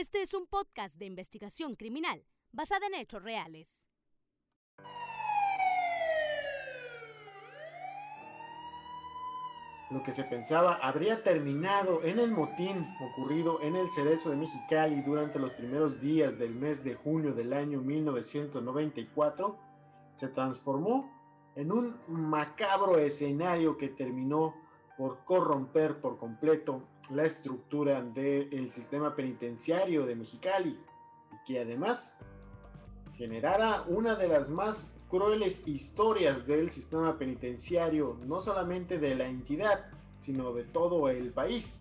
Este es un podcast de investigación criminal basada en hechos reales. Lo que se pensaba habría terminado en el motín ocurrido en el Cerezo de Mexicali durante los primeros días del mes de junio del año 1994 se transformó en un macabro escenario que terminó por corromper por completo la estructura del sistema penitenciario de Mexicali y que además generara una de las más crueles historias del sistema penitenciario, no solamente de la entidad, sino de todo el país.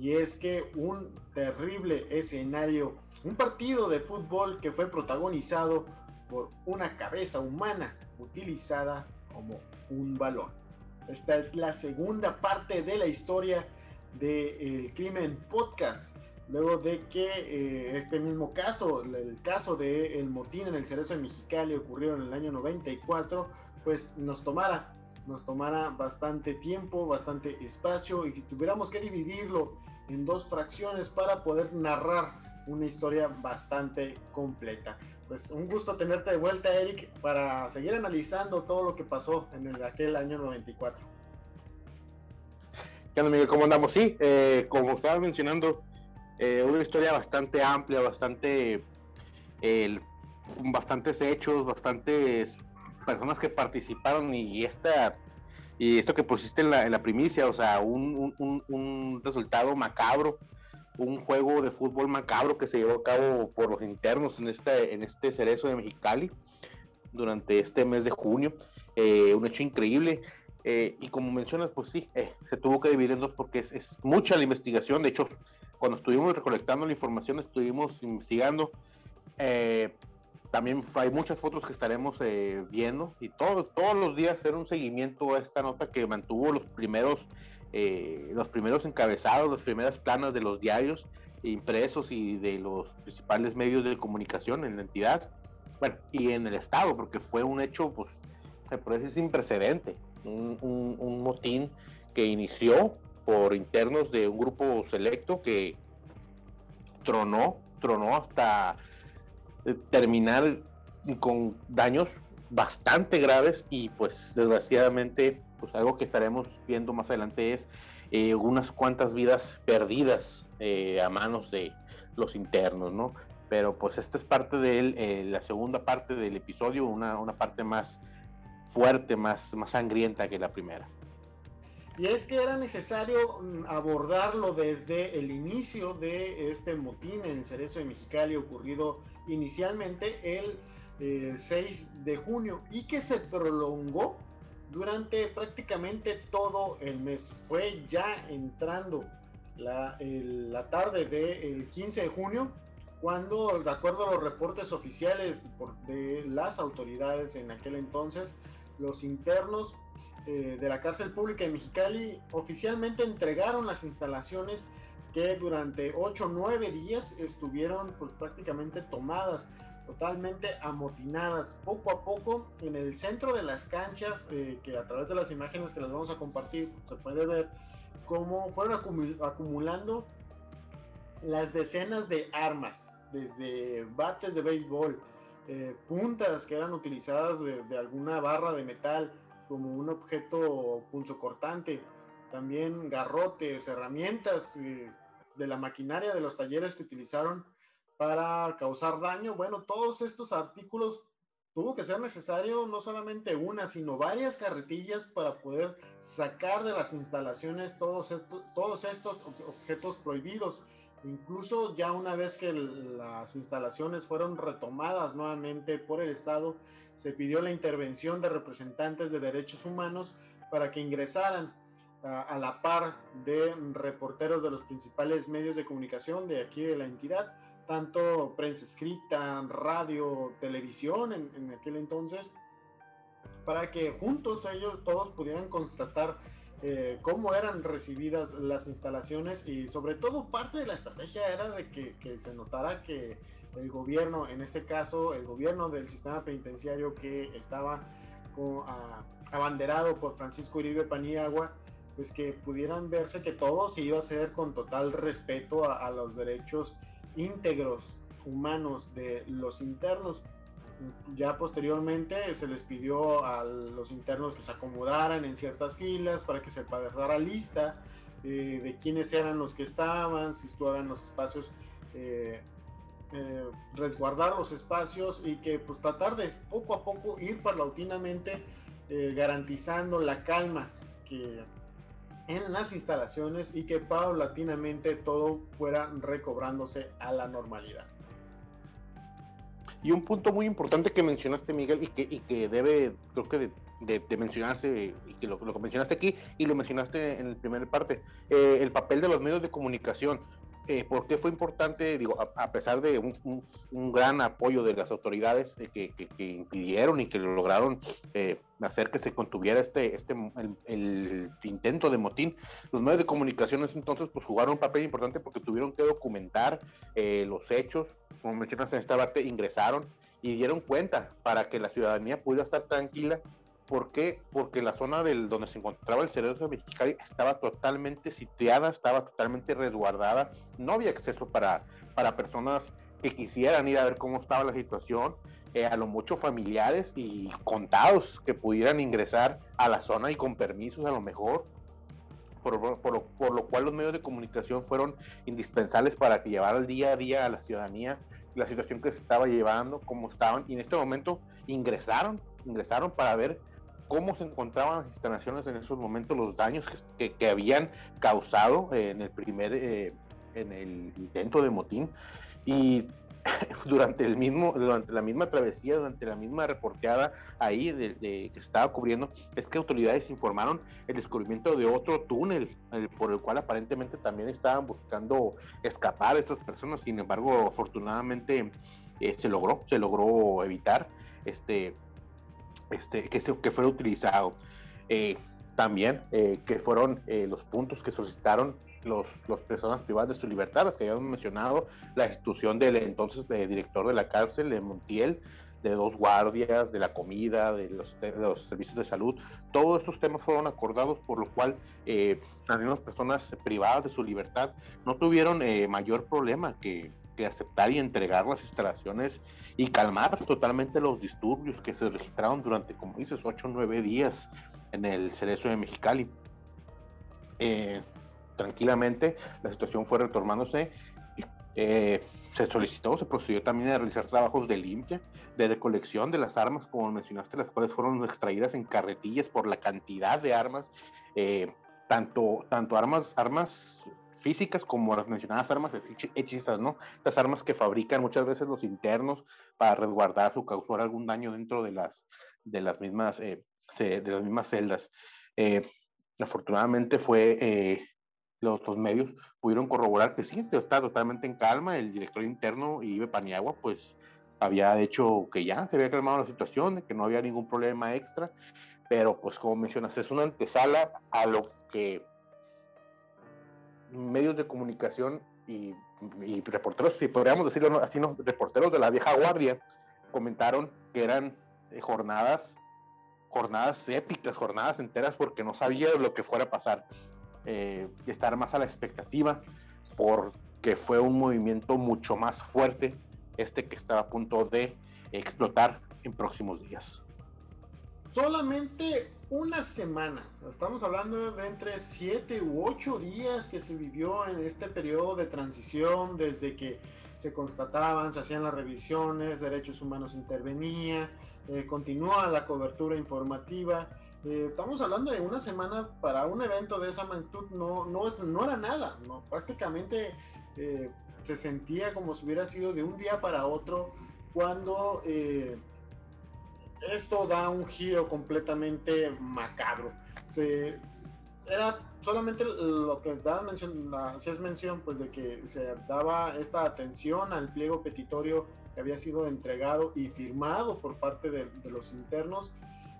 Y es que un terrible escenario, un partido de fútbol que fue protagonizado por una cabeza humana utilizada como un balón. Esta es la segunda parte de la historia del Crimen Podcast. Luego de que eh, este mismo caso, el caso del motín en el Cerezo de Mexicali ocurrió en el año 94, pues nos tomara, nos tomara bastante tiempo, bastante espacio y tuviéramos que dividirlo en dos fracciones para poder narrar una historia bastante completa. Pues un gusto tenerte de vuelta, Eric, para seguir analizando todo lo que pasó en el, aquel año 94. ¿Qué onda, Miguel? ¿Cómo andamos? Sí, eh, como estabas mencionando, eh, una historia bastante amplia, bastante, bastantes hechos, bastantes personas que participaron y esta y esto que pusiste en la, en la primicia, o sea, un, un, un resultado macabro un juego de fútbol macabro que se llevó a cabo por los internos en este, en este cerezo de Mexicali durante este mes de junio. Eh, un hecho increíble. Eh, y como mencionas, pues sí, eh, se tuvo que dividir en dos porque es, mucha la investigación. De hecho, cuando estuvimos recolectando la información, estuvimos investigando. también hay muchas fotos que estaremos viendo y todos, todos los días hacer un seguimiento a esta nota que mantuvo los primeros eh, los primeros encabezados, las primeras planas de los diarios impresos y de los principales medios de comunicación en la entidad, bueno, y en el Estado, porque fue un hecho, pues, se puede decir sin precedente, un, motín que inició por internos de un grupo selecto que tronó, tronó hasta eh, terminar con daños bastante graves y pues desgraciadamente pues algo que estaremos viendo más adelante es eh, unas cuantas vidas perdidas eh, a manos de los internos, ¿no? Pero pues esta es parte de eh, la segunda parte del episodio, una, una parte más fuerte, más, más sangrienta que la primera. Y es que era necesario mm, abordarlo desde el inicio de este motín en Cerezo de Mexicali ocurrido inicialmente el 6 de junio y que se prolongó durante prácticamente todo el mes. Fue ya entrando la, la tarde del 15 de junio cuando, de acuerdo a los reportes oficiales de las autoridades en aquel entonces, los internos eh, de la cárcel pública de Mexicali oficialmente entregaron las instalaciones que durante 8 o 9 días estuvieron pues, prácticamente tomadas totalmente amotinadas. Poco a poco en el centro de las canchas, eh, que a través de las imágenes que les vamos a compartir se puede ver cómo fueron acumulando las decenas de armas, desde bates de béisbol, eh, puntas que eran utilizadas de, alguna barra de metal como un objeto punzocortante, también garrotes, herramientas eh, de la maquinaria de los talleres que utilizaron para causar daño. Bueno, todos estos artículos tuvo que ser necesario no solamente una, sino varias carretillas para poder sacar de las instalaciones todos estos, todos estos objetos prohibidos. Incluso ya una vez que las instalaciones fueron retomadas nuevamente por el Estado, se pidió la intervención de representantes de derechos humanos para que ingresaran a, la par de reporteros de los principales medios de comunicación de aquí de la entidad tanto prensa escrita, radio, televisión en, aquel entonces, para que juntos ellos todos pudieran constatar eh, cómo eran recibidas las instalaciones y sobre todo parte de la estrategia era de que, se notara que el gobierno, en este caso el gobierno del sistema penitenciario que estaba abanderado por Francisco Uribe Paniagua, pues que pudieran verse que todo se iba a hacer con total respeto a, a los derechos íntegros humanos de los internos. Ya posteriormente se les pidió a los internos que se acomodaran en ciertas filas para que se pasara lista eh, de quiénes eran los que estaban, si estaban los espacios, eh, eh, resguardar los espacios y que pues tratar de poco a poco ir paulatinamente garantizando la calma que en las instalaciones y que paulatinamente todo fuera recobrándose a la normalidad. Y un punto muy importante que mencionaste, Miguel, y que, y que debe, creo que de, mencionarse, y que lo, lo, mencionaste aquí y lo mencionaste en la primera parte, eh, el papel de los medios de comunicación. Eh, ¿Por qué fue importante? Digo, a, pesar de un, gran apoyo de las autoridades eh, que, que, impidieron y que lograron eh, hacer que se contuviera este, este el, intento de motín, los medios de comunicación entonces pues jugaron un papel importante porque tuvieron que documentar los hechos, como mencionas en esta parte, ingresaron y dieron cuenta para que la ciudadanía pudiera estar tranquila ¿Por qué? Porque la zona del, donde se encontraba el cerebro Mexicali estaba totalmente sitiada, estaba totalmente resguardada, no había acceso para, para personas que quisieran ir a ver cómo estaba la situación, eh, a lo mucho familiares y contados que pudieran ingresar a la zona y con permisos a lo mejor, por, por, por lo cual los medios de comunicación fueron indispensables para que llevara el día a día a la ciudadanía la situación que se estaba llevando, cómo estaban, y en este momento ingresaron, ingresaron para ver cómo se encontraban las instalaciones en esos momentos, los daños que, que, habían causado en el primer, eh, en el intento de motín. Y durante el mismo, durante la misma travesía, durante la misma reporteada ahí de, que estaba cubriendo, es que autoridades informaron el descubrimiento de otro túnel por el cual aparentemente también estaban buscando escapar estas personas. Sin embargo, afortunadamente eh, se logró, se logró evitar este este, que, se, que fuera utilizado. Eh, también eh, que fueron eh, los puntos que solicitaron los, las personas privadas de su libertad, las que habíamos mencionado, la institución del entonces director de la cárcel, de Montiel, de dos guardias, de la comida, de los, de los, servicios de salud. Todos estos temas fueron acordados, por lo cual eh, las personas privadas de su libertad no tuvieron mayor problema que, que aceptar y entregar las instalaciones y calmar totalmente los disturbios que se registraron durante, como dices, 8 o 9 días en el Cerezo de Mexicali. Eh, tranquilamente la situación fue retornándose. Eh, se solicitó, se procedió también a realizar trabajos de limpia, de recolección de las armas, como mencionaste, las cuales fueron extraídas en carretillas por la cantidad de armas, eh, tanto, tanto armas, armas físicas como las mencionadas armas hechizas, ¿no? Estas armas que fabrican muchas veces los internos para resguardar o causar algún daño dentro de las, de las, mismas, eh, de las mismas celdas. Eh, afortunadamente fue, eh, los, los, medios pudieron corroborar que sí, está totalmente en calma, el director interno, Ibe Paniagua, pues había dicho que ya se había calmado la situación, que no había ningún problema extra, pero pues como mencionas, es una antesala a lo que medios de comunicación y, reporteros, si podríamos decirlo así, no, reporteros de la vieja guardia, comentaron que eran eh, jornadas, jornadas épicas, jornadas enteras, porque no sabía lo que fuera a pasar. Eh, estar más a la expectativa, porque fue un movimiento mucho más fuerte este que estaba a punto de explotar en próximos días. Solamente una semana. Estamos hablando de entre 7 u 8 días que se vivió en este periodo de transición desde que se constataban, se hacían las revisiones, derechos humanos intervenía, eh, continúa la cobertura informativa. Eh, estamos hablando de una semana para un evento de esa magnitud, no, no, es, no era nada, ¿no? prácticamente eh, se sentía como si hubiera sido de un día para otro cuando esto da un giro completamente macabro. era solamente lo que da mención, es mención, pues de que se daba esta atención al pliego petitorio que había sido entregado y firmado por parte de, los internos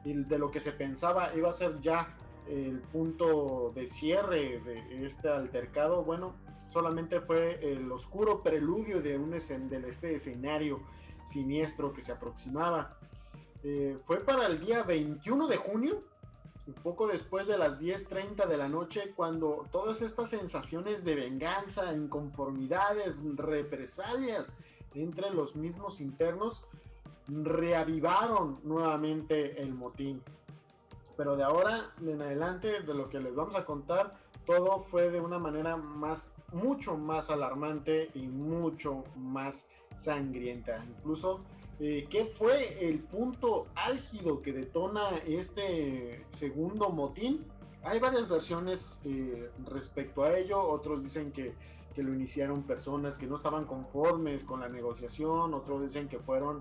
y de lo que se pensaba iba a ser ya el punto de cierre de este altercado, bueno, solamente fue el oscuro preludio de un del este escenario siniestro que se aproximaba. Eh, fue para el día 21 de junio, un poco después de las 10.30 de la noche, cuando todas estas sensaciones de venganza, inconformidades, represalias entre los mismos internos reavivaron nuevamente el motín. Pero de ahora en adelante, de lo que les vamos a contar, todo fue de una manera más, mucho más alarmante y mucho más sangrienta. Incluso, eh, ¿qué fue el punto álgido que detona este segundo motín? Hay varias versiones eh, respecto a ello. Otros dicen que, que lo iniciaron personas que no estaban conformes con la negociación. Otros dicen que fueron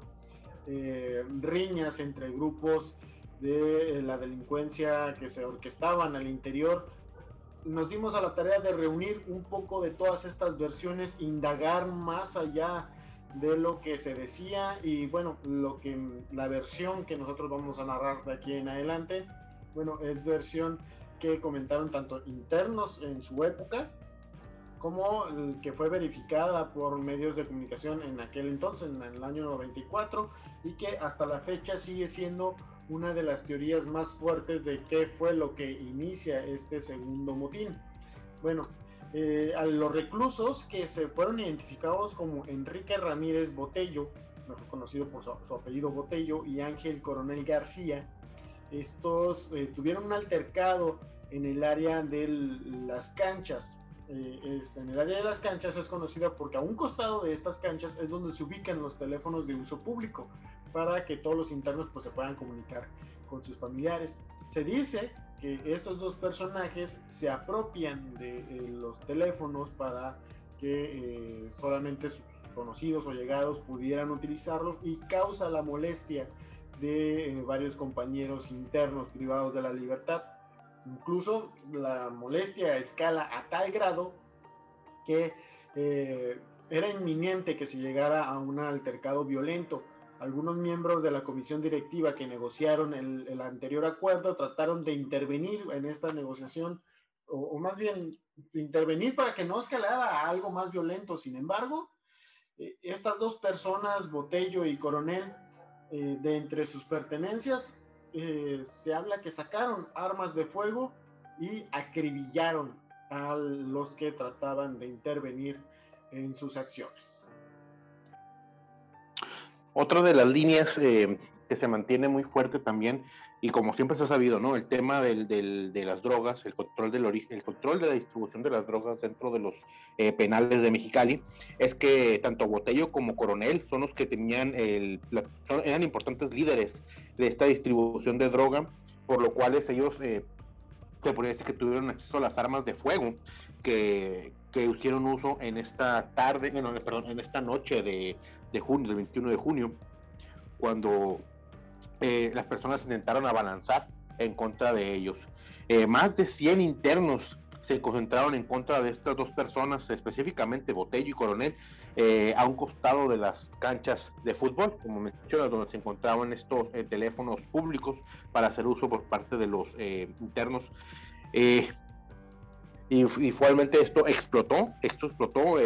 eh, riñas entre grupos de la delincuencia que se orquestaban al interior. Nos dimos a la tarea de reunir un poco de todas estas versiones, indagar más allá de lo que se decía y bueno, lo que la versión que nosotros vamos a narrar de aquí en adelante, bueno, es versión que comentaron tanto internos en su época como que fue verificada por medios de comunicación en aquel entonces, en el año 94, y que hasta la fecha sigue siendo una de las teorías más fuertes de qué fue lo que inicia este segundo motín. Bueno, eh, a los reclusos que se fueron identificados como Enrique Ramírez Botello, mejor conocido por su, apellido Botello, y Ángel Coronel García, estos eh, tuvieron un altercado en el área de las canchas eh, en el área de las canchas es conocida porque a un costado de estas canchas es donde se ubican los teléfonos de uso público para que todos los internos pues, se puedan comunicar con sus familiares. Se dice que estos dos personajes se apropian de eh, los teléfonos para que eh, solamente sus conocidos o llegados pudieran utilizarlos y causa la molestia de varios compañeros internos privados de la libertad Incluso la molestia escala a tal grado que eh, era inminente que se llegara a un altercado violento. Algunos miembros de la comisión directiva que negociaron el, anterior acuerdo trataron de intervenir en esta negociación, o, más bien intervenir para que no escalara a algo más violento. Sin embargo, eh, estas dos personas, Botello y Coronel, eh, de entre sus pertenencias, eh, se habla que sacaron armas de fuego y acribillaron a los que trataban de intervenir en sus acciones. Otra de las líneas eh, que se mantiene muy fuerte también, y como siempre se ha sabido, ¿no? El tema del, de las drogas, el control del origen, el control de la distribución de las drogas dentro de los eh, penales de Mexicali, es que tanto Botello como Coronel son los que tenían el, eran importantes líderes de esta distribución de droga, por lo cual ellos eh, se podría decir que tuvieron acceso a las armas de fuego que, que hicieron uso en esta tarde, bueno, perdón, en esta noche de, de junio, del 21 de junio, cuando eh, las personas intentaron abalanzar en contra de ellos. Eh, más de 100 internos se concentraron en contra de estas dos personas, específicamente Botello y Coronel, eh, a un costado de las canchas de fútbol, como mencionas, donde se encontraban estos teléfonos públicos para hacer uso por parte de los internos. y, y, esto explotó, esto explotó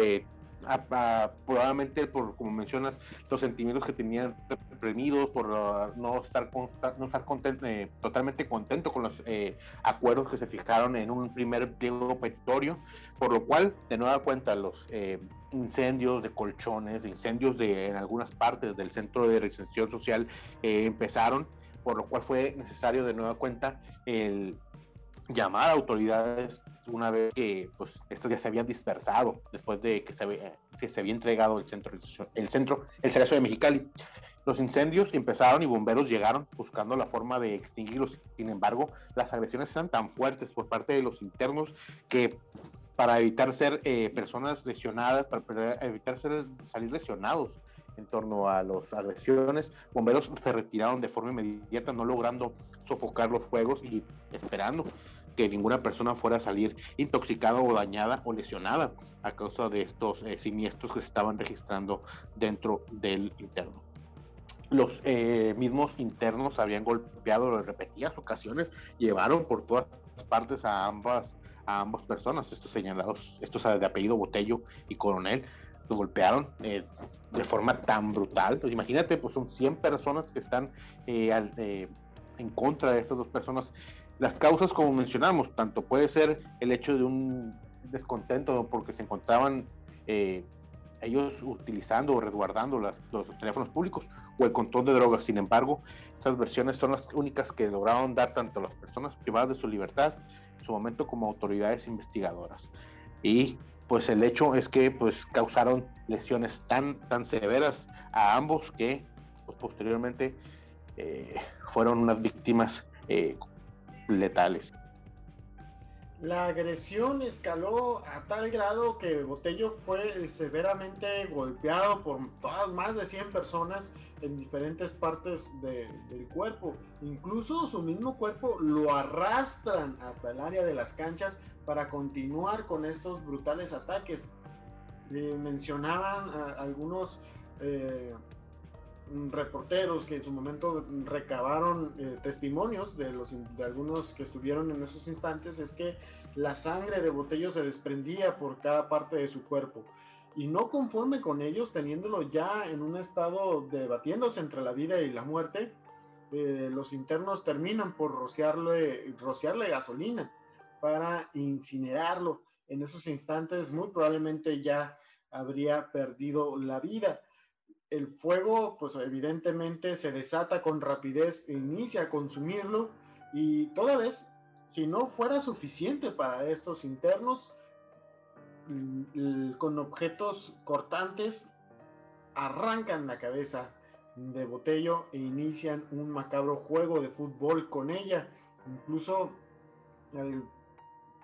probablemente por, como mencionas, los sentimientos que tenían reprimidos, por uh, no estar, no estar eh, totalmente contento con los eh, acuerdos que se fijaron en un primer pliego petitorio, por lo cual, de nueva cuenta, los eh, incendios de colchones, incendios de, en algunas partes del centro de reinserción social empezaron, por lo cual fue necesario de nueva cuenta el llamar a autoridades una vez que pues estas ya se habían dispersado después de que se, había, que se había entregado el centro, el centro, el Cerezo de Mexicali. Los incendios empezaron y bomberos llegaron buscando la forma de extinguirlos. Sin embargo, las agresiones eran tan fuertes por parte de los internos que para evitar ser eh, personas lesionadas, para evitar ser, salir lesionados en torno a las agresiones, bomberos se retiraron de forma inmediata, no logrando sofocar los fuegos y esperando que ninguna persona fuera a salir intoxicada o dañada o lesionada a causa de estos eh, siniestros que se estaban registrando dentro del interno. Los eh, mismos internos habían golpeado en repetidas ocasiones, llevaron por todas partes a ambas, a ambas personas, estos señalados, estos de apellido Botello y Coronel, los golpearon eh, de forma tan brutal. Pues imagínate, pues son 100 personas que están en contra de estas dos personas Las causas, como mencionamos, tanto puede ser el hecho de un descontento porque se encontraban eh, ellos utilizando o resguardando los teléfonos públicos o el control de drogas. Sin embargo, estas versiones son las únicas que lograron dar tanto a las personas privadas de su libertad en su momento como autoridades investigadoras. Y pues el hecho es que pues causaron lesiones tan, tan severas a ambos que pues, posteriormente eh, fueron unas víctimas eh, letales. La agresión escaló a tal grado que Botello fue severamente golpeado por todas más de 100 personas en diferentes partes del cuerpo. Incluso su mismo cuerpo lo arrastran hasta el área de las canchas para continuar con estos brutales ataques. mencionaban algunos eh, reporteros que en su momento recabaron eh, testimonios de, los, de algunos que estuvieron en esos instantes, es que la sangre de Botello se desprendía por cada parte de su cuerpo. Y no conforme con ellos, teniéndolo ya en un estado debatiéndose entre la vida y la muerte, eh, los internos terminan por rociarle, rociarle gasolina para incinerarlo. En esos instantes muy probablemente ya habría perdido la vida el fuego, pues evidentemente se desata con rapidez e inicia a consumirlo y toda vez, si no fuera suficiente para estos internos, con objetos cortantes arrancan la cabeza de Botello e inician un macabro juego de fútbol con ella. Incluso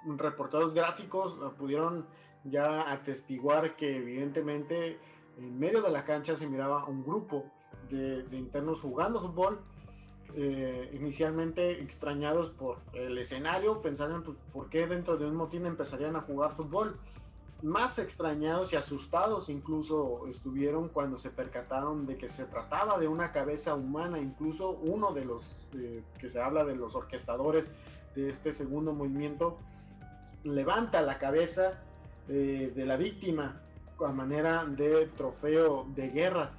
reportados gráficos pudieron ya atestiguar que evidentemente en medio de la cancha se miraba un grupo de, internos jugando fútbol, eh, inicialmente extrañados por el escenario, pensaron pues, por qué dentro de un motín empezarían a jugar fútbol. Más extrañados y asustados incluso estuvieron cuando se percataron de que se trataba de una cabeza humana, incluso uno de los eh, que se habla de los orquestadores de este segundo movimiento levanta la cabeza eh, de la víctima a manera de trofeo de guerra.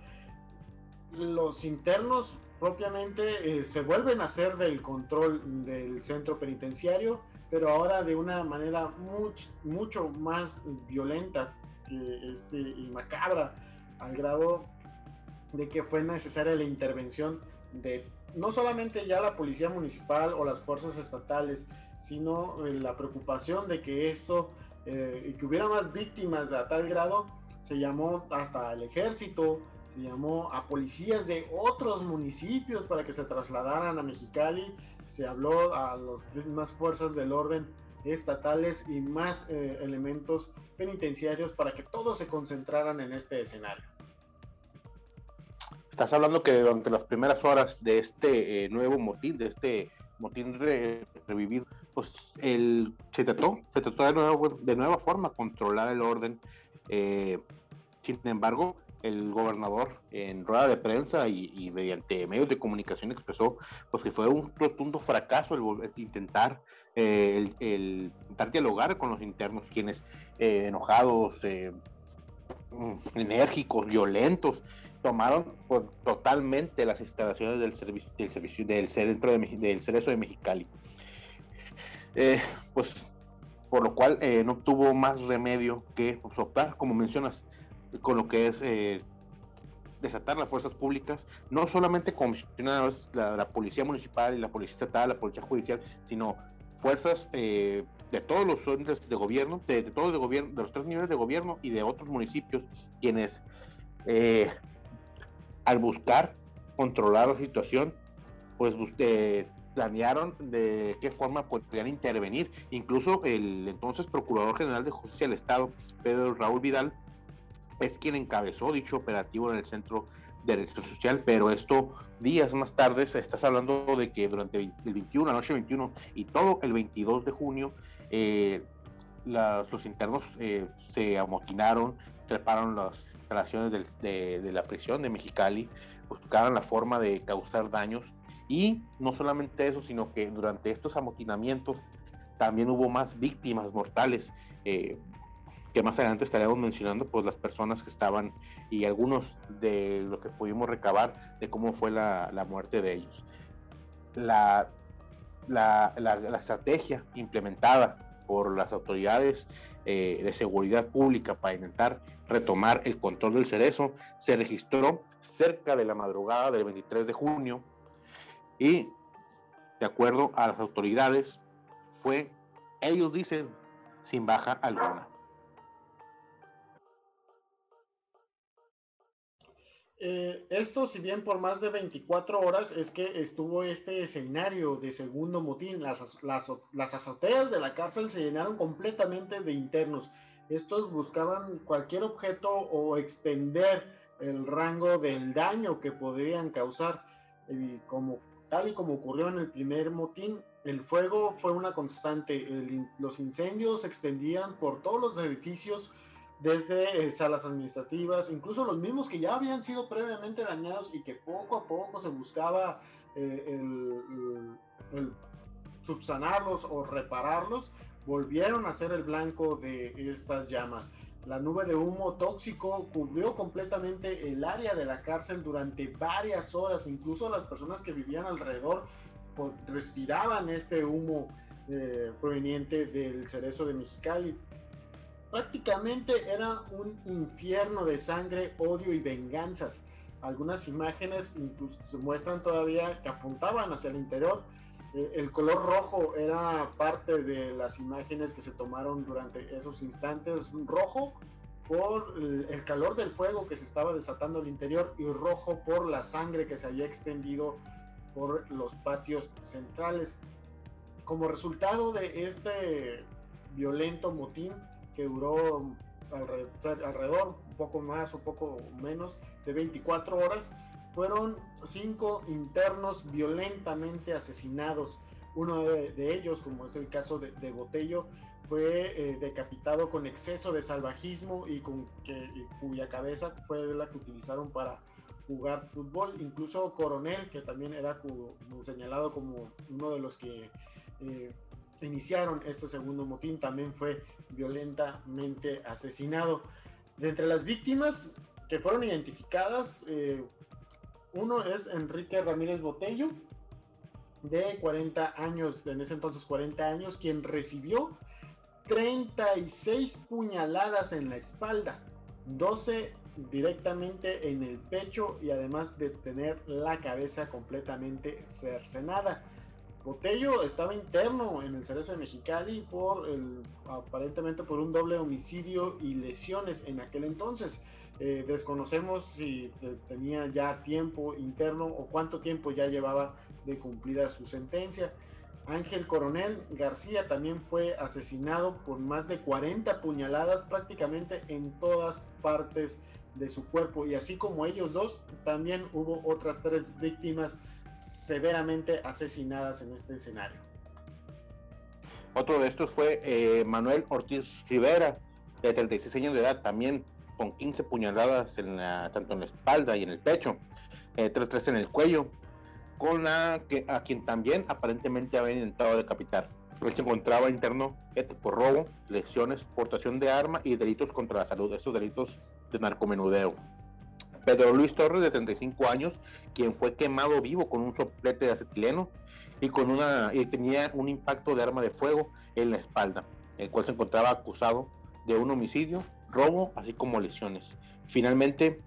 Los internos propiamente eh, se vuelven a hacer del control del centro penitenciario, pero ahora de una manera mucho más violenta este, y macabra, al grado de que fue necesaria la intervención de no solamente ya la policía municipal o las fuerzas estatales, sino eh, la preocupación de que esto eh, y que hubiera más víctimas a tal grado, se llamó hasta el ejército, se llamó a policías de otros municipios para que se trasladaran a Mexicali, se habló a las más fuerzas del orden estatales y más eh, elementos penitenciarios para que todos se concentraran en este escenario. Estás hablando que durante las primeras horas de este eh, nuevo motín, de este motín revivido, pues el, se trató, se trató de, nuevo, de nueva forma controlar el orden. Eh, sin embargo, el gobernador en rueda de prensa y, mediante medios de comunicación expresó pues, que fue un rotundo fracaso el, intentar, eh, el, intentar dialogar con los internos, quienes eh, enojados, enérgicos, violentos, tomaron pues, totalmente las instalaciones del servicio del servicio del centro de, del Cerezo de Mexicali. Pues por lo cual eh, no tuvo más remedio que pues, optar, como mencionas, con lo que es eh, desatar las fuerzas públicas, no solamente como la, policía municipal y la policía estatal, la policía judicial, sino fuerzas eh, de todos los entes de gobierno, de, todos de gobierno, de los tres niveles de gobierno y de otros municipios, quienes al buscar controlar la situación, pues planearon de qué forma podrían intervenir. Incluso el entonces Procurador General de Justicia del Estado, Pedro Raúl Vidal, es quien encabezó dicho operativo en el Centro de Derecho Social, pero esto días más tarde estás hablando de que durante el 21, la noche 21 y todo el 22 de junio, eh, los internos eh, se amotinaron, treparon las instalaciones de, de, la prisión de Mexicali, buscaron la forma de causar daños y no solamente eso, sino que durante estos amotinamientos también hubo más víctimas mortales, eh, que más adelante estaremos mencionando, pues las personas que estaban y algunos de lo que pudimos recabar de cómo fue la, muerte de ellos. La la, estrategia implementada por las autoridades eh, de seguridad pública para intentar retomar el control del cerezo se registró cerca de la madrugada del 23 de junio y de acuerdo a las autoridades fue, ellos dicen, sin baja alguna. Eh, esto, si bien por más de 24 horas, es que estuvo este escenario de segundo motín. Las, las, las, azoteas de la cárcel se llenaron completamente de internos. Estos buscaban cualquier objeto o extender el rango del daño que podrían causar. Y como, tal y como ocurrió en el primer motín, el fuego fue una constante. los incendios se extendían por todos los edificios desde eh, salas administrativas, incluso los mismos que ya habían sido previamente dañados y que poco a poco se buscaba eh, subsanarlos o repararlos, volvieron a ser el blanco de estas llamas. La nube de humo tóxico cubrió completamente el área de la cárcel durante varias horas, incluso las personas que vivían alrededor pues, respiraban este humo eh, proveniente del cerezo de Mexicali Prácticamente era un infierno de sangre, odio y venganzas. Algunas imágenes incluso se muestran todavía que apuntaban hacia el interior. Eh, el color rojo era parte de las imágenes que se tomaron durante esos instantes. Rojo por el calor del fuego que se estaba desatando al interior y rojo por la sangre que se había extendido por los patios centrales. Como resultado de este violento motín, que duró alrededor, un poco más o poco menos de 24 horas, fueron cinco internos violentamente asesinados. Uno de, ellos, como es el caso de, Botello, fue eh, decapitado con exceso de salvajismo y con que, cuya cabeza fue la que utilizaron para jugar fútbol. Incluso Coronel, que también era señalado como uno de los que eh, iniciaron este segundo motín también fue violentamente asesinado. De entre las víctimas que fueron identificadas, eh, uno es Enrique Ramírez Botello, de 40 años, en ese entonces 40 años, quien recibió 36 puñaladas en la espalda, 12 directamente en el pecho y además de tener la cabeza completamente cercenada. Botello estaba interno en el Cerezo de Mexicali por aparentemente por un doble homicidio y lesiones en aquel entonces. Eh, desconocemos si eh, tenía ya tiempo interno o cuánto tiempo ya llevaba de cumplida su sentencia. Ángel Coronel García también fue asesinado por más de 40 puñaladas prácticamente en todas partes de su cuerpo y así como ellos dos, también hubo otras tres víctimas severamente asesinadas en este escenario. Otro de estos fue eh, Manuel Ortiz Rivera, de 36 años de edad, también con 15 puñaladas en la, tanto en la espalda y en el pecho, eh, tres, en el cuello, con la a quien también aparentemente había intentado decapitar. Él se encontraba interno por robo, lesiones, portación de arma y delitos contra la salud, estos delitos de narcomenudeo. Pedro Luis Torres, de 35 años, quien fue quemado vivo con un soplete de acetileno y, con una, y tenía un impacto de arma de fuego en la espalda, el cual se encontraba acusado de un homicidio, robo, así como lesiones. Finalmente,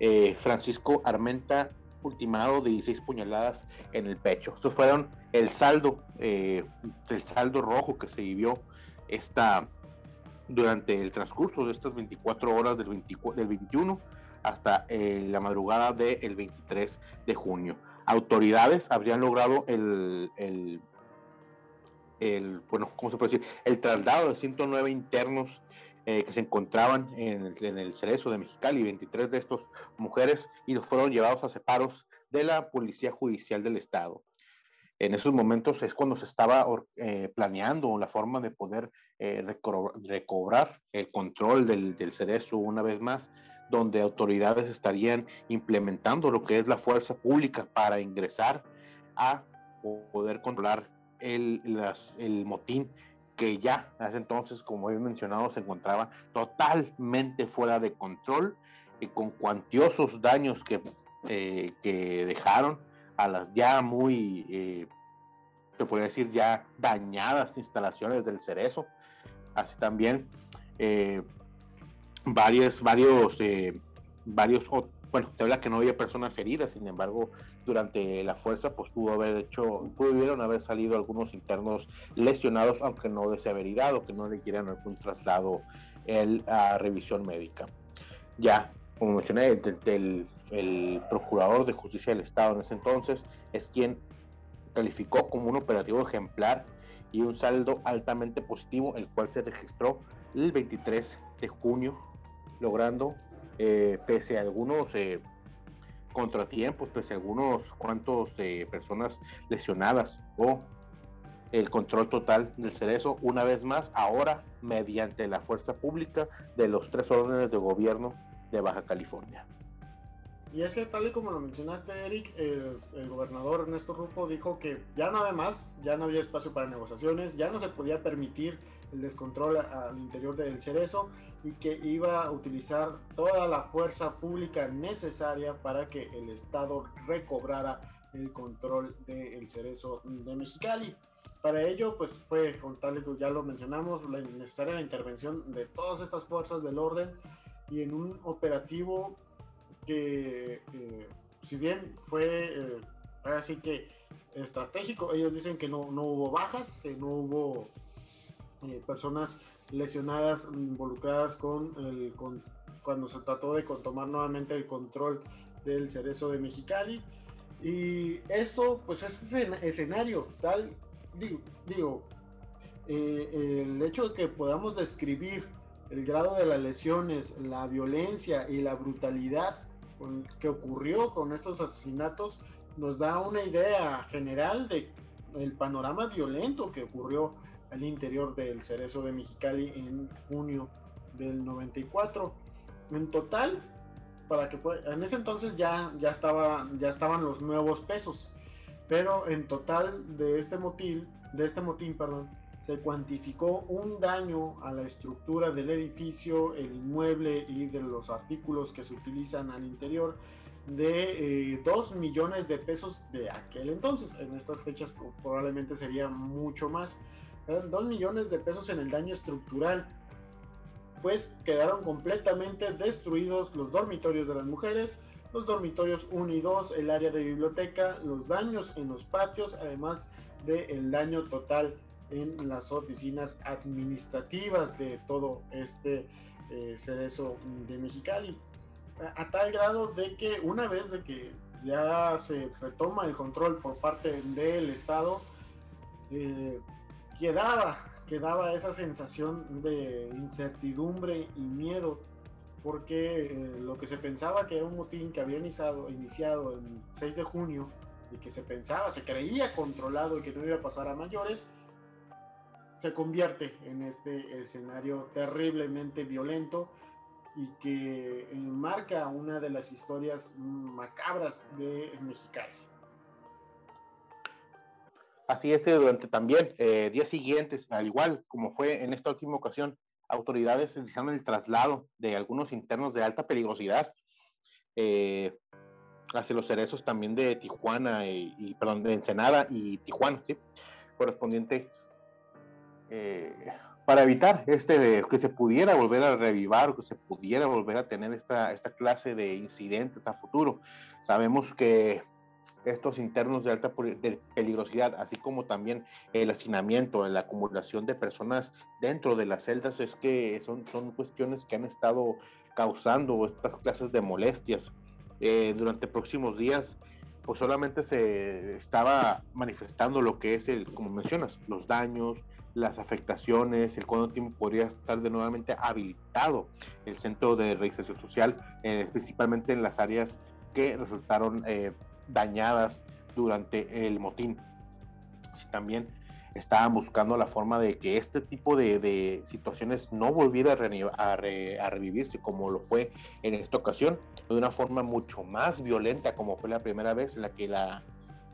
eh, Francisco Armenta, ultimado de 16 puñaladas en el pecho. Estos fueron el saldo, eh, el saldo rojo que se vivió esta, durante el transcurso de estas 24 horas del, 24, del 21 hasta eh, la madrugada del 23 de junio. Autoridades habrían logrado el, el, el, bueno, ¿cómo se puede decir? El traslado de 109 internos eh, que se encontraban en el, en el, Cerezo de Mexicali, 23 de estos mujeres, y los fueron llevados a separos de la Policía Judicial del Estado. En esos momentos es cuando se estaba eh, planeando la forma de poder recobrar el control del, del Cerezo una vez más donde autoridades estarían implementando lo que es la fuerza pública para ingresar a poder controlar el, el motín que ya hace entonces, como he mencionado, se encontraba totalmente fuera de control y con cuantiosos daños que, eh, que dejaron a las ya muy, eh, se puede decir ya dañadas instalaciones del Cerezo. Así también eh, varios, varios, varios, bueno, te habla que no había personas heridas, sin embargo, durante la fuerza, pues pudo haber hecho, pudieron haber salido algunos internos lesionados, aunque no de severidad o que no requieran algún traslado el, a revisión médica. Ya, como mencioné, el, el procurador de justicia del Estado en ese entonces es quien calificó como un operativo ejemplar y un saldo altamente positivo, el cual se registró el 23 de junio, logrando, eh, pese a algunos eh, contratiempos, pese a algunos cuantos eh, personas lesionadas o el control total del cerezo, una vez más, ahora mediante la fuerza pública de los tres órdenes de gobierno de Baja California. Y es que tal y como lo mencionaste, Eric, el gobernador Ernesto Rufo dijo que ya no más, ya no había espacio para negociaciones, ya no se podía permitir el descontrol al interior del cerezo y que iba a utilizar toda la fuerza pública necesaria para que el Estado recobrara el control del cerezo de Mexicali. Para ello, pues fue, tal y ya lo mencionamos, la necesaria intervención de todas estas fuerzas del orden y en un operativo que eh, si bien fue eh, que estratégico, ellos dicen que no, no hubo bajas, que no hubo eh, personas lesionadas involucradas con el con, cuando se trató de tomar nuevamente el control del cerezo de Mexicali. Y esto pues es escenario tal digo, digo el hecho de que podamos describir el grado de las lesiones, la violencia y la brutalidad que ocurrió con estos asesinatos nos da una idea general de el panorama violento que ocurrió al interior del Cerezo de Mexicali en junio del 94. En total, para que en ese entonces ya, ya, estaba, ya estaban los nuevos pesos, pero en total de este motín, de este motín, perdón, se cuantificó un daño a la estructura del edificio, el inmueble y de los artículos que se utilizan al interior de 2 eh, millones de pesos de aquel entonces. En estas fechas probablemente sería mucho más. Eran 2 millones de pesos en el daño estructural. Pues quedaron completamente destruidos los dormitorios de las mujeres, los dormitorios 1 y 2, el área de biblioteca, los daños en los patios, además del daño total en las oficinas administrativas de todo este eh, cerezo de Mexicali. A, tal grado de que una vez de que ya se retoma el control por parte del Estado, eh, quedaba, quedaba esa sensación de incertidumbre y miedo, porque eh, lo que se pensaba que era un motín que había iniciado, iniciado el 6 de junio y que se pensaba, se creía controlado y que no iba a pasar a mayores, se convierte en este escenario terriblemente violento y que marca una de las historias macabras de Mexicali. Así es, durante también eh, días siguientes, al igual como fue en esta última ocasión, autoridades realizaron el traslado de algunos internos de alta peligrosidad eh, hacia los cerezos también de Tijuana y, perdón, de Ensenada y Tijuana, ¿sí? correspondiente eh, para evitar este, que se pudiera volver a revivar o que se pudiera volver a tener esta, esta clase de incidentes a futuro. Sabemos que estos internos de alta peligrosidad, así como también el hacinamiento, la acumulación de personas dentro de las celdas, es que son, son cuestiones que han estado causando estas clases de molestias. Eh, durante próximos días, pues solamente se estaba manifestando lo que es el, como mencionas, los daños, las afectaciones, el cuánto tiempo podría estar de nuevamente habilitado el centro de realización social, eh, principalmente en las áreas que resultaron eh, dañadas durante el motín. también estaban buscando la forma de que este tipo de, situaciones no volviera a, revivirse como lo fue en esta ocasión, de una forma mucho más violenta como fue la primera vez, en la que la,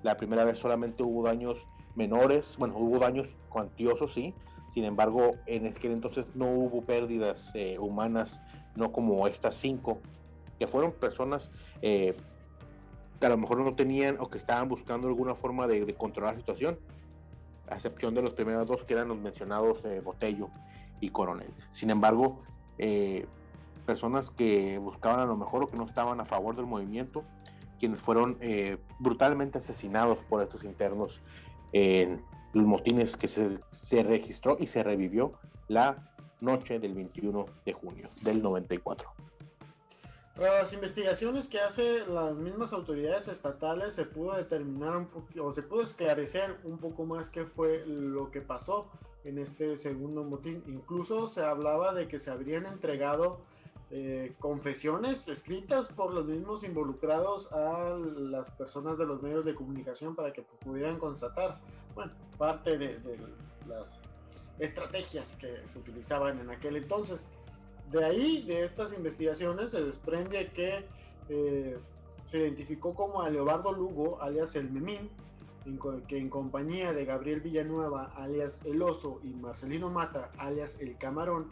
la primera vez solamente hubo daños menores, bueno, hubo daños cuantiosos, sí, sin embargo, en aquel entonces no hubo pérdidas eh, humanas, no como estas cinco, que fueron personas eh, que a lo mejor no tenían o que estaban buscando alguna forma de, controlar la situación, a excepción de los primeros dos que eran los mencionados eh, Botello y Coronel. Sin embargo, eh, personas que buscaban a lo mejor o que no estaban a favor del movimiento, quienes fueron eh, brutalmente asesinados por estos internos en los motines que se, se registró y se revivió la noche del 21 de junio del 94. Tras las investigaciones que hacen las mismas autoridades estatales, se pudo determinar un o se pudo esclarecer un poco más qué fue lo que pasó en este segundo motín. Incluso se hablaba de que se habrían entregado eh, confesiones escritas por los mismos involucrados a las personas de los medios de comunicación para que pudieran constatar, bueno, parte de, de las estrategias que se utilizaban en aquel entonces. De ahí, de estas investigaciones, se desprende que eh, se identificó como a Leobardo Lugo, alias el Memín, que en compañía de Gabriel Villanueva, alias El Oso, y Marcelino Mata, alias El Camarón,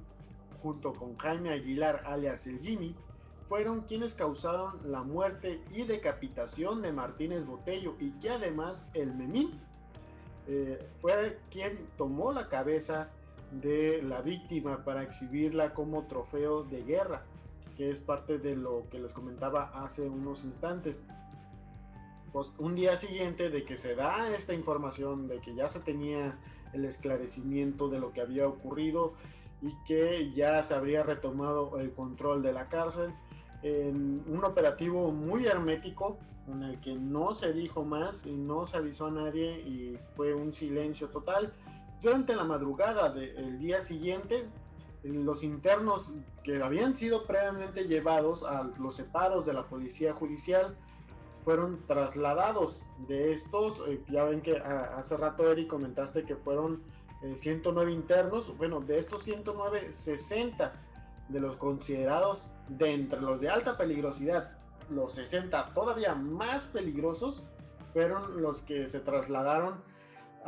junto con Jaime Aguilar, alias El Jimmy, fueron quienes causaron la muerte y decapitación de Martínez Botello y que además el Memín eh, fue quien tomó la cabeza de la víctima para exhibirla como trofeo de guerra, que es parte de lo que les comentaba hace unos instantes. Pues un día siguiente de que se da esta información, de que ya se tenía el esclarecimiento de lo que había ocurrido y que ya se habría retomado el control de la cárcel, en un operativo muy hermético en el que no se dijo más y no se avisó a nadie y fue un silencio total durante la madrugada del día siguiente, los internos que habían sido previamente llevados a los separos de la policía judicial fueron trasladados de estos, eh, ya ven que ah, hace rato Eric comentaste que fueron 109 eh, internos, bueno, de estos 109, 60 de los considerados de entre los de alta peligrosidad, los 60 todavía más peligrosos, fueron los que se trasladaron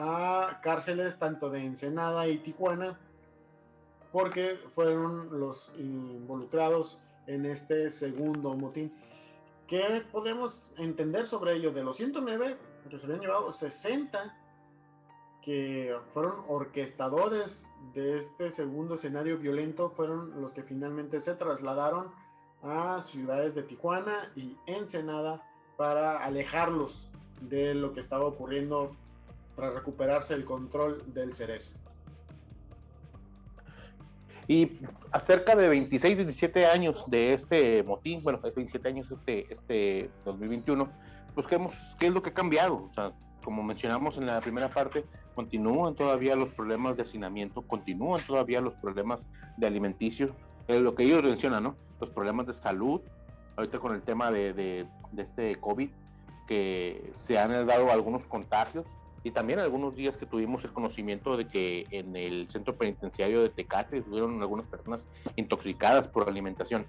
a cárceles tanto de Ensenada y Tijuana porque fueron los involucrados en este segundo motín. ¿Qué podemos entender sobre ello? De los 109 que se habían llevado, 60 que fueron orquestadores de este segundo escenario violento fueron los que finalmente se trasladaron a ciudades de Tijuana y Ensenada para alejarlos de lo que estaba ocurriendo para recuperarse el control del cerezo. Y acerca de 26, 27 años de este motín, bueno, es 27 años este, este 2021, pues ¿qué, hemos, ¿qué es lo que ha cambiado? O sea, como mencionamos en la primera parte, continúan todavía los problemas de hacinamiento, continúan todavía los problemas de alimenticios, es lo que ellos mencionan, ¿no? Los problemas de salud, ahorita con el tema de, de, de este COVID, que se han dado algunos contagios, y también algunos días que tuvimos el conocimiento de que en el centro penitenciario de Tecate estuvieron algunas personas intoxicadas por alimentación.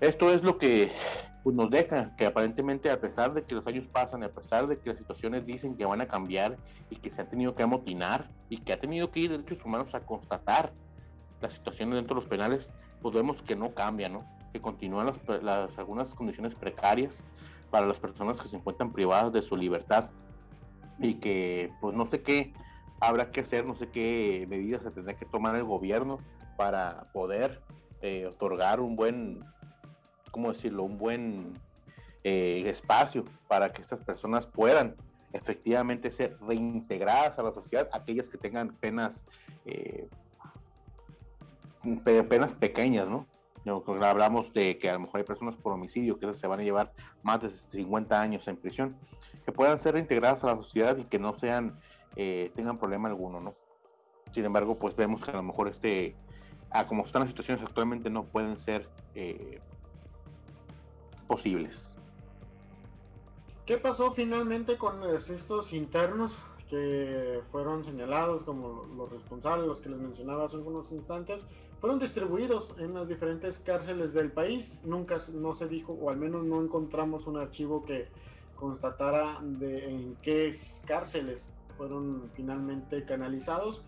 Esto es lo que pues, nos deja que aparentemente a pesar de que los años pasan, a pesar de que las situaciones dicen que van a cambiar y que se han tenido que amotinar y que ha tenido que ir derechos humanos a constatar las situaciones dentro de los penales, pues vemos que no cambia, ¿no? Que continúan las, las, algunas condiciones precarias para las personas que se encuentran privadas de su libertad y que pues no sé qué habrá que hacer, no sé qué medidas se tendrá que tomar el gobierno para poder eh, otorgar un buen, ¿cómo decirlo?, un buen eh, espacio para que estas personas puedan efectivamente ser reintegradas a la sociedad, aquellas que tengan penas, eh, penas pequeñas, ¿no? hablamos de que a lo mejor hay personas por homicidio que se van a llevar más de 50 años en prisión que puedan ser reintegradas a la sociedad y que no sean, eh, tengan problema alguno, ¿no? Sin embargo, pues vemos que a lo mejor este, a como están las situaciones actualmente, no pueden ser eh, posibles. ¿Qué pasó finalmente con estos internos que fueron señalados como los responsables, los que les mencionaba hace unos instantes? Fueron distribuidos en las diferentes cárceles del país. Nunca no se dijo, o al menos no encontramos un archivo que constatara de en qué cárceles fueron finalmente canalizados.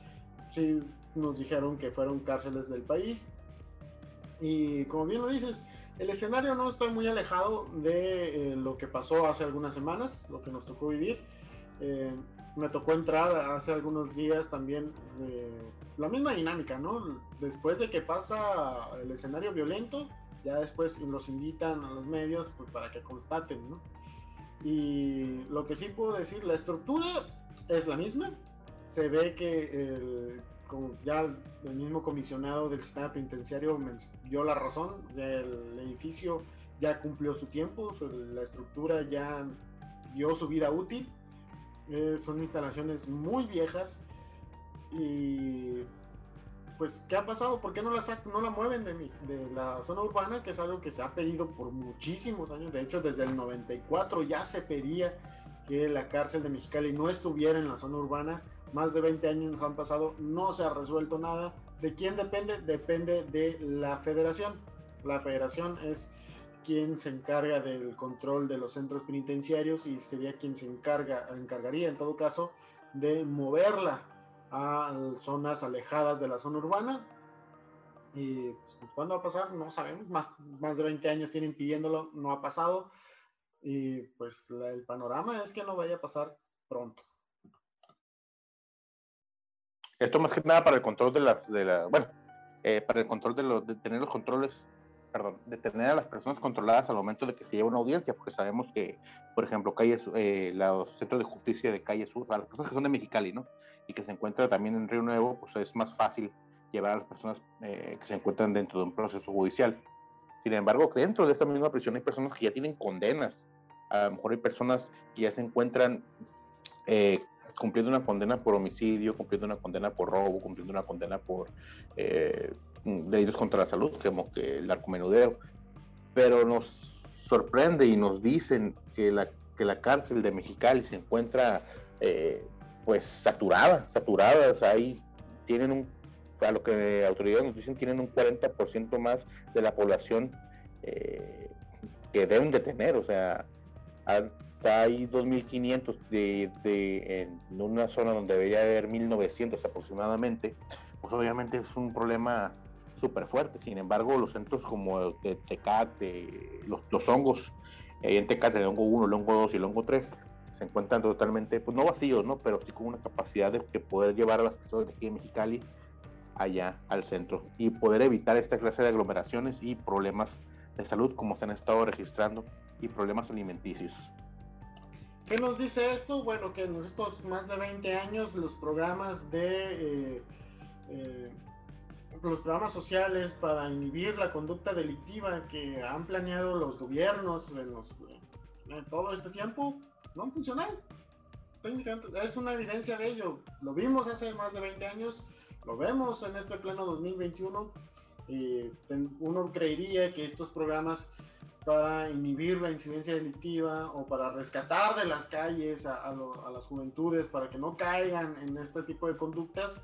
Sí nos dijeron que fueron cárceles del país. Y como bien lo dices, el escenario no está muy alejado de eh, lo que pasó hace algunas semanas, lo que nos tocó vivir. Eh, me tocó entrar hace algunos días también eh, la misma dinámica, ¿no? Después de que pasa el escenario violento, ya después los invitan a los medios pues, para que constaten, ¿no? Y lo que sí puedo decir, la estructura es la misma. Se ve que ya el mismo comisionado del sistema penitenciario dio la razón, el edificio ya cumplió su tiempo, la estructura ya dio su vida útil. Eh, son instalaciones muy viejas y pues, ¿qué ha pasado? ¿Por qué no la, no la mueven de, de la zona urbana? Que es algo que se ha pedido por muchísimos años. De hecho, desde el 94 ya se pedía que la cárcel de Mexicali no estuviera en la zona urbana. Más de 20 años han pasado, no se ha resuelto nada. ¿De quién depende? Depende de la federación. La federación es quien se encarga del control de los centros penitenciarios y sería quien se encarga, encargaría en todo caso de moverla a zonas alejadas de la zona urbana. Y pues, cuándo va a pasar, no sabemos. Más, más de 20 años tienen pidiéndolo, no ha pasado. Y pues el panorama es que no vaya a pasar pronto. Esto más que nada para el control de las, de la, bueno, eh, para el control de, los, de tener los controles, perdón, de tener a las personas controladas al momento de que se lleva una audiencia, porque sabemos que, por ejemplo, calles, eh, los centros de justicia de Calle Sur, las personas que son de Mexicali, ¿no? Y que se encuentra también en Río Nuevo, pues es más fácil llevar a las personas eh, que se encuentran dentro de un proceso judicial. Sin embargo, dentro de esta misma prisión hay personas que ya tienen condenas. A lo mejor hay personas que ya se encuentran eh, cumpliendo una condena por homicidio, cumpliendo una condena por robo, cumpliendo una condena por eh, delitos contra la salud, como que el narcomenudeo. Pero nos sorprende y nos dicen que la, que la cárcel de Mexicali se encuentra eh, pues saturada, saturadas, ahí tienen un, a lo que autoridades nos dicen, tienen un 40% más de la población eh, que deben de tener, o sea, hay 2.500 de, de, en una zona donde debería haber 1.900 aproximadamente, pues obviamente es un problema súper fuerte, sin embargo los centros como de Tecate, los, los hongos, eh, en Tecate, el hongo 1, el hongo 2 y el hongo 3, se encuentran totalmente, pues no vacíos, ¿no? Pero sí con una capacidad de, poder llevar a las personas de aquí de Mexicali allá al centro y poder evitar esta clase de aglomeraciones y problemas de salud como se han estado registrando y problemas alimenticios. ¿Qué nos dice esto? Bueno, que en estos más de 20 años los programas de eh, eh, los programas sociales para inhibir la conducta delictiva que han planeado los gobiernos en, todo este tiempo no han funcionado. es una evidencia de ello. Lo vimos hace más de 20 años, lo vemos en este pleno 2021. Y uno creería que estos programas para inhibir la incidencia delictiva o para rescatar de las calles a, las juventudes para que no caigan en este tipo de conductas,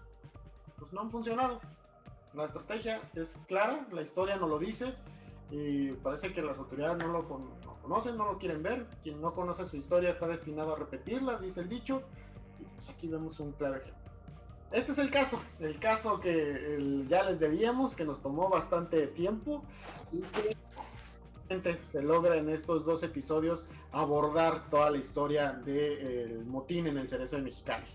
pues no han funcionado. La estrategia es clara, la historia no lo dice y parece que las autoridades no lo, conocen, no lo quieren ver. Quien no conoce su historia está destinado a repetirla, dice el dicho. Y pues aquí vemos un claro ejemplo. Este es el caso, el caso que ya les debíamos, que nos tomó bastante tiempo y que se logra en estos dos episodios abordar toda la historia del motín en el Cerezo de Mexicali.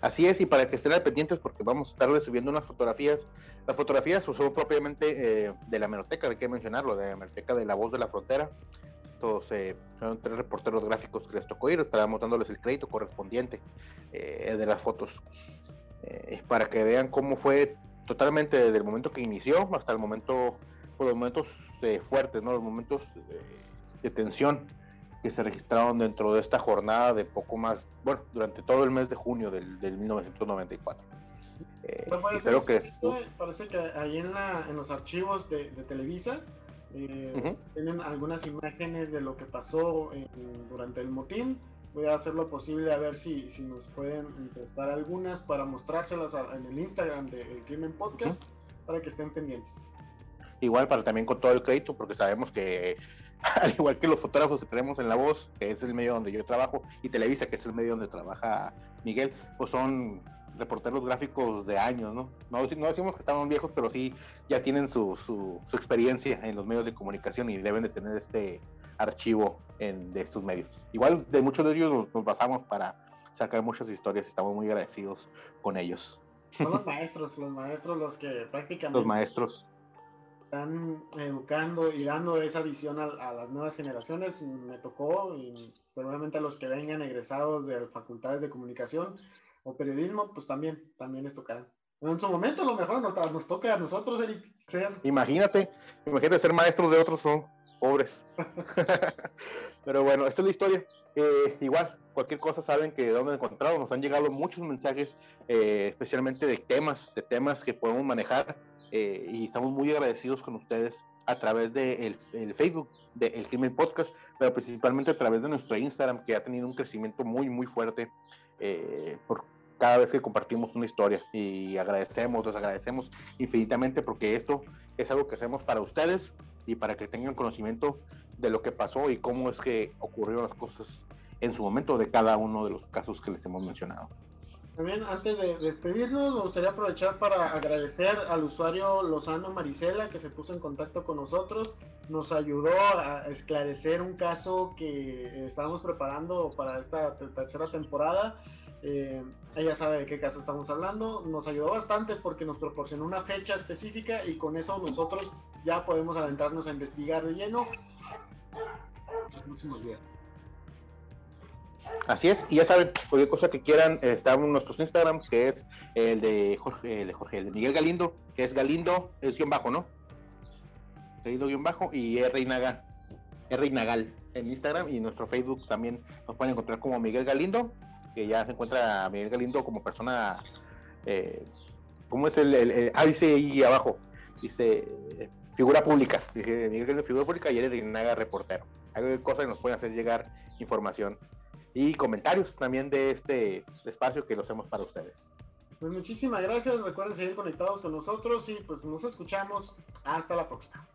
Así es, y para que estén al pendientes, porque vamos a estar subiendo unas fotografías. Las fotografías son propiamente eh, de la meroteca, hay que mencionarlo, de la meroteca de La Voz de la Frontera, estos eh, son tres reporteros gráficos que les tocó ir, estábamos dándoles el crédito correspondiente eh, de las fotos, eh, para que vean cómo fue totalmente desde el momento que inició hasta el momento, pues, los momentos fuertes, ¿no? los momentos de tensión que se registraron dentro de esta jornada de poco más, bueno, durante todo el mes de junio del, del 1994. que parece que ahí en, la, en los archivos de, de Televisa eh, tienen algunas imágenes de lo que pasó durante el motín. Voy a hacer lo posible a ver si, si nos pueden prestar algunas para mostrárselas en el Instagram del Crimen Podcast para que estén pendientes. Igual para también con todo el crédito, porque sabemos que al igual que los fotógrafos que tenemos en La Voz, que es el medio donde yo trabajo, y Televisa, que es el medio donde trabaja Miguel, pues son reporteros gráficos de años, ¿no? No, decimos que estaban viejos, pero sí ya tienen su, su, experiencia en los medios de comunicación y deben de tener este archivo en, de estos medios. Igual de muchos de ellos nos, basamos para sacar muchas historias. Estamos muy agradecidos con ellos. Son los maestros, los maestros los que prácticamente... Los maestros. Están educando y dando esa visión a, las nuevas generaciones. Me tocó y seguramente a los que vengan egresados de facultades de comunicación o periodismo, pues también, también les tocarán. En su momento, lo mejor nos, toca a nosotros, Eric, ser. Imagínate, imagínate ser maestros de otros, son pobres. Pero bueno, esta es la historia. Eh, igual, cualquier cosa saben que de dónde encontrado. Nos han llegado muchos mensajes, eh, especialmente de temas, de temas que podemos manejar. Eh, y estamos muy agradecidos con ustedes a través del de el Facebook de El Crimen Podcast, pero principalmente a través de nuestro Instagram, que ha tenido un crecimiento muy, muy fuerte por cada vez que compartimos una historia. Y agradecemos, les agradecemos infinitamente porque esto es algo que hacemos para ustedes y para que tengan conocimiento de lo que pasó y cómo es que ocurrieron las cosas en su momento de cada uno de los casos que les hemos mencionado. También antes de despedirnos, me gustaría aprovechar para agradecer al usuario Lozano Marisela que se puso en contacto con nosotros, nos ayudó a esclarecer un caso que estábamos preparando para esta tercera temporada. Eh, ella sabe de qué caso estamos hablando, nos ayudó bastante porque nos proporcionó una fecha específica y con eso nosotros ya podemos adentrarnos a investigar de lleno los próximos días. Así es, y ya saben, cualquier cosa que quieran, eh, están nuestros Instagrams, que es el de Jorge, el de Jorge, el de Miguel Galindo, que es Galindo, es guion bajo, ¿no? Galindo guion bajo y R Inaga, R Inagal en Instagram y nuestro Facebook también nos pueden encontrar como Miguel Galindo, que ya se encuentra Miguel Galindo como persona, eh, ¿cómo es el, el, dice ahí abajo, dice figura pública, dice Miguel Galindo figura pública y R Inaga reportero. Hay cosas que nos pueden hacer llegar información y comentarios también de este espacio que lo hacemos para ustedes. Pues muchísimas gracias, recuerden seguir conectados con nosotros y pues nos escuchamos hasta la próxima.